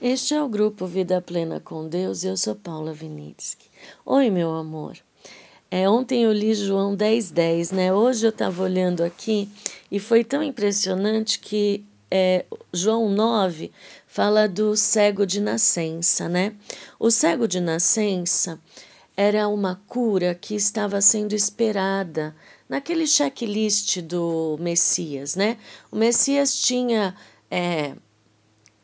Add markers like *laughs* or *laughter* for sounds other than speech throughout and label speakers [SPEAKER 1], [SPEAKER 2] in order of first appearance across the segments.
[SPEAKER 1] Este é o grupo Vida Plena com Deus e eu sou Paula Vinitsky. Oi, meu amor. É, ontem eu li João 10, 10, né? Hoje eu estava olhando aqui e foi tão impressionante que é, João 9 fala do cego de nascença, né? O cego de nascença era uma cura que estava sendo esperada naquele checklist do Messias, né? O Messias tinha. É,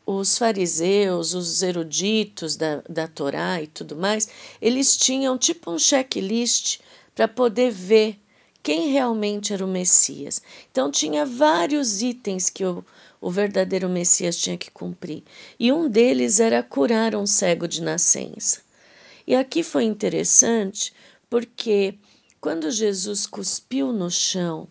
[SPEAKER 1] os fariseus, os eruditos da, da Torá e tudo mais, eles tinham tipo um checklist para poder ver quem realmente era o Messias. Então, tinha vários itens que o, o verdadeiro Messias tinha que cumprir. E um deles era curar um cego de nascença. E aqui foi interessante porque quando Jesus cuspiu no chão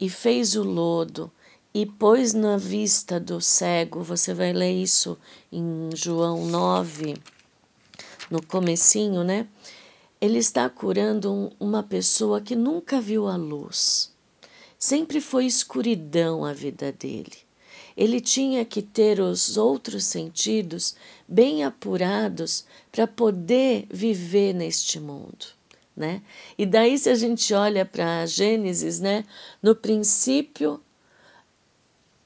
[SPEAKER 1] e fez o lodo e pôs na vista do cego, você vai ler isso em João 9, no comecinho, né? Ele está curando um, uma pessoa que nunca viu a luz. Sempre foi escuridão a vida dele. Ele tinha que ter os outros sentidos bem apurados para poder viver neste mundo. Né? E daí, se a gente olha para Gênesis, né? no princípio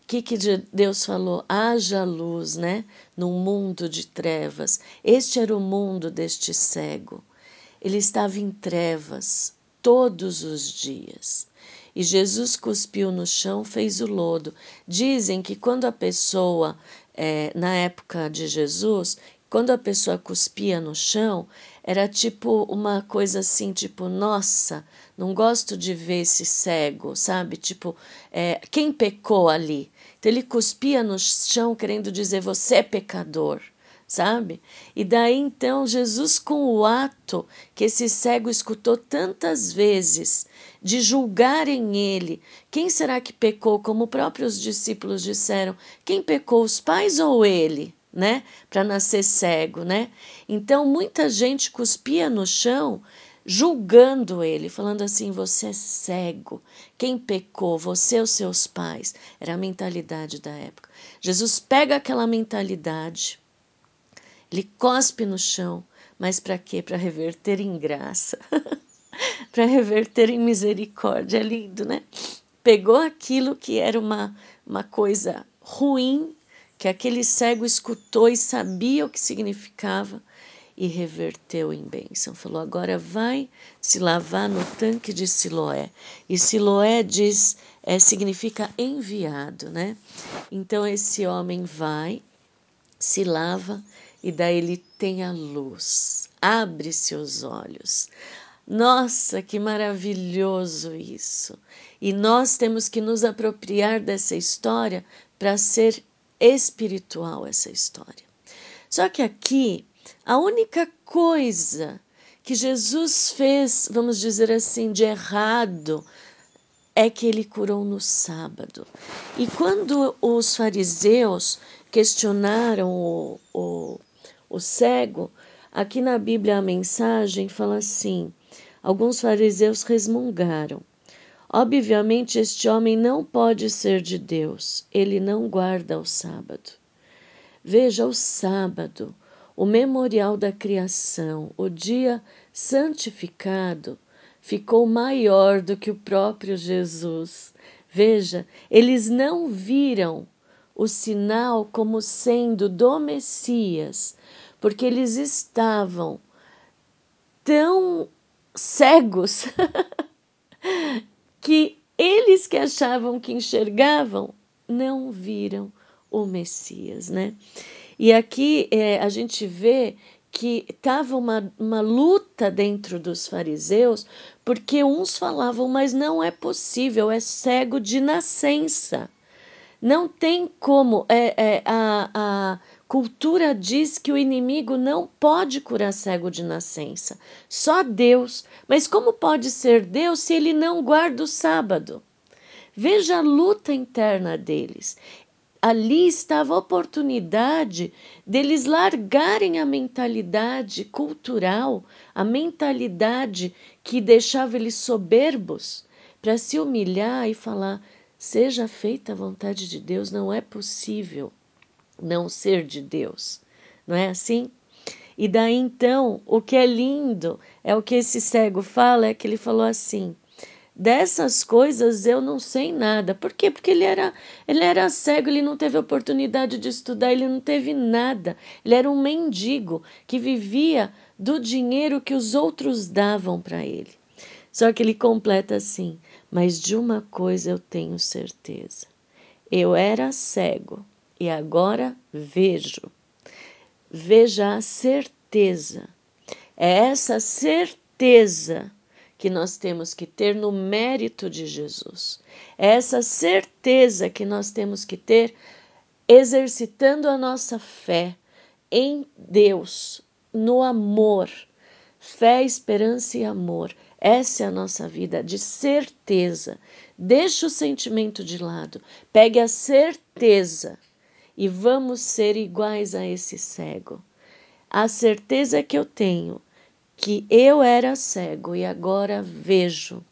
[SPEAKER 1] que, que Deus falou? Haja luz, né? Num mundo de trevas. Este era o mundo deste cego. Ele estava em trevas todos os dias. E Jesus cuspiu no chão, fez o lodo. Dizem que quando a pessoa, é, na época de Jesus, quando a pessoa cuspia no chão, era tipo uma coisa assim, tipo, nossa, não gosto de ver esse cego, sabe? Tipo, é, quem pecou ali? Então ele cuspia no chão, querendo dizer, você é pecador, sabe? E daí então Jesus, com o ato que esse cego escutou tantas vezes, de julgarem ele, quem será que pecou? Como próprios discípulos disseram, quem pecou, os pais ou ele? Né? Para nascer cego, né? Então muita gente cuspia no chão julgando ele, falando assim: você é cego, quem pecou, você ou seus pais. Era a mentalidade da época. Jesus pega aquela mentalidade, ele cospe no chão, mas para quê? Para reverter em graça, *laughs* para reverter em misericórdia. É lindo, né? Pegou aquilo que era uma, uma coisa ruim que aquele cego escutou e sabia o que significava e reverteu em bênção. Falou: agora vai se lavar no tanque de Siloé. E Siloé diz, é, significa enviado, né? Então esse homem vai, se lava e daí ele tem a luz, abre seus olhos. Nossa, que maravilhoso isso! E nós temos que nos apropriar dessa história para ser espiritual essa história. Só que aqui, a única coisa que Jesus fez, vamos dizer assim, de errado, é que ele curou no sábado. E quando os fariseus questionaram o, o, o cego, aqui na Bíblia a mensagem fala assim: alguns fariseus resmungaram. Obviamente, este homem não pode ser de Deus, ele não guarda o sábado. Veja, o sábado, o memorial da criação, o dia santificado, ficou maior do que o próprio Jesus. Veja, eles não viram o sinal como sendo do Messias, porque eles estavam tão cegos *laughs* que eles que achavam que enxergavam não viram o Messias, né? E aqui é, a gente vê que estava uma, uma luta dentro dos fariseus, porque uns falavam, mas não é possível, é cego de nascença. Não tem como. É, é, a, a cultura diz que o inimigo não pode curar cego de nascença, só Deus. Mas como pode ser Deus se ele não guarda o sábado? Veja a luta interna deles. Ali estava a oportunidade deles largarem a mentalidade cultural, a mentalidade que deixava eles soberbos, para se humilhar e falar: seja feita a vontade de Deus, não é possível não ser de Deus. não é assim? E daí então, o que é lindo é o que esse cego fala, é que ele falou assim: dessas coisas eu não sei nada. Por quê? Porque ele era, ele era cego, ele não teve oportunidade de estudar, ele não teve nada. Ele era um mendigo que vivia do dinheiro que os outros davam para ele. Só que ele completa assim: mas de uma coisa eu tenho certeza. Eu era cego e agora vejo. Veja a certeza. É essa certeza que nós temos que ter no mérito de Jesus. É essa certeza que nós temos que ter exercitando a nossa fé em Deus, no amor. Fé, esperança e amor. Essa é a nossa vida de certeza. Deixe o sentimento de lado, pegue a certeza e vamos ser iguais a esse cego. A certeza que eu tenho que eu era cego e agora vejo.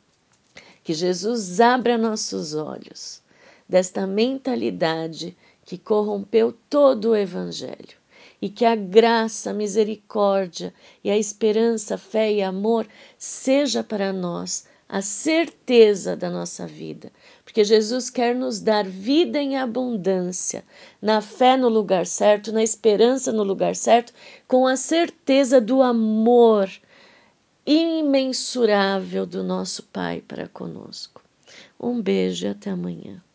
[SPEAKER 1] Que Jesus abra nossos olhos desta mentalidade que corrompeu todo o Evangelho e que a graça, a misericórdia e a esperança, a fé e amor seja para nós a certeza da nossa vida, porque Jesus quer nos dar vida em abundância, na fé no lugar certo, na esperança no lugar certo, com a certeza do amor imensurável do nosso Pai para conosco. Um beijo e até amanhã.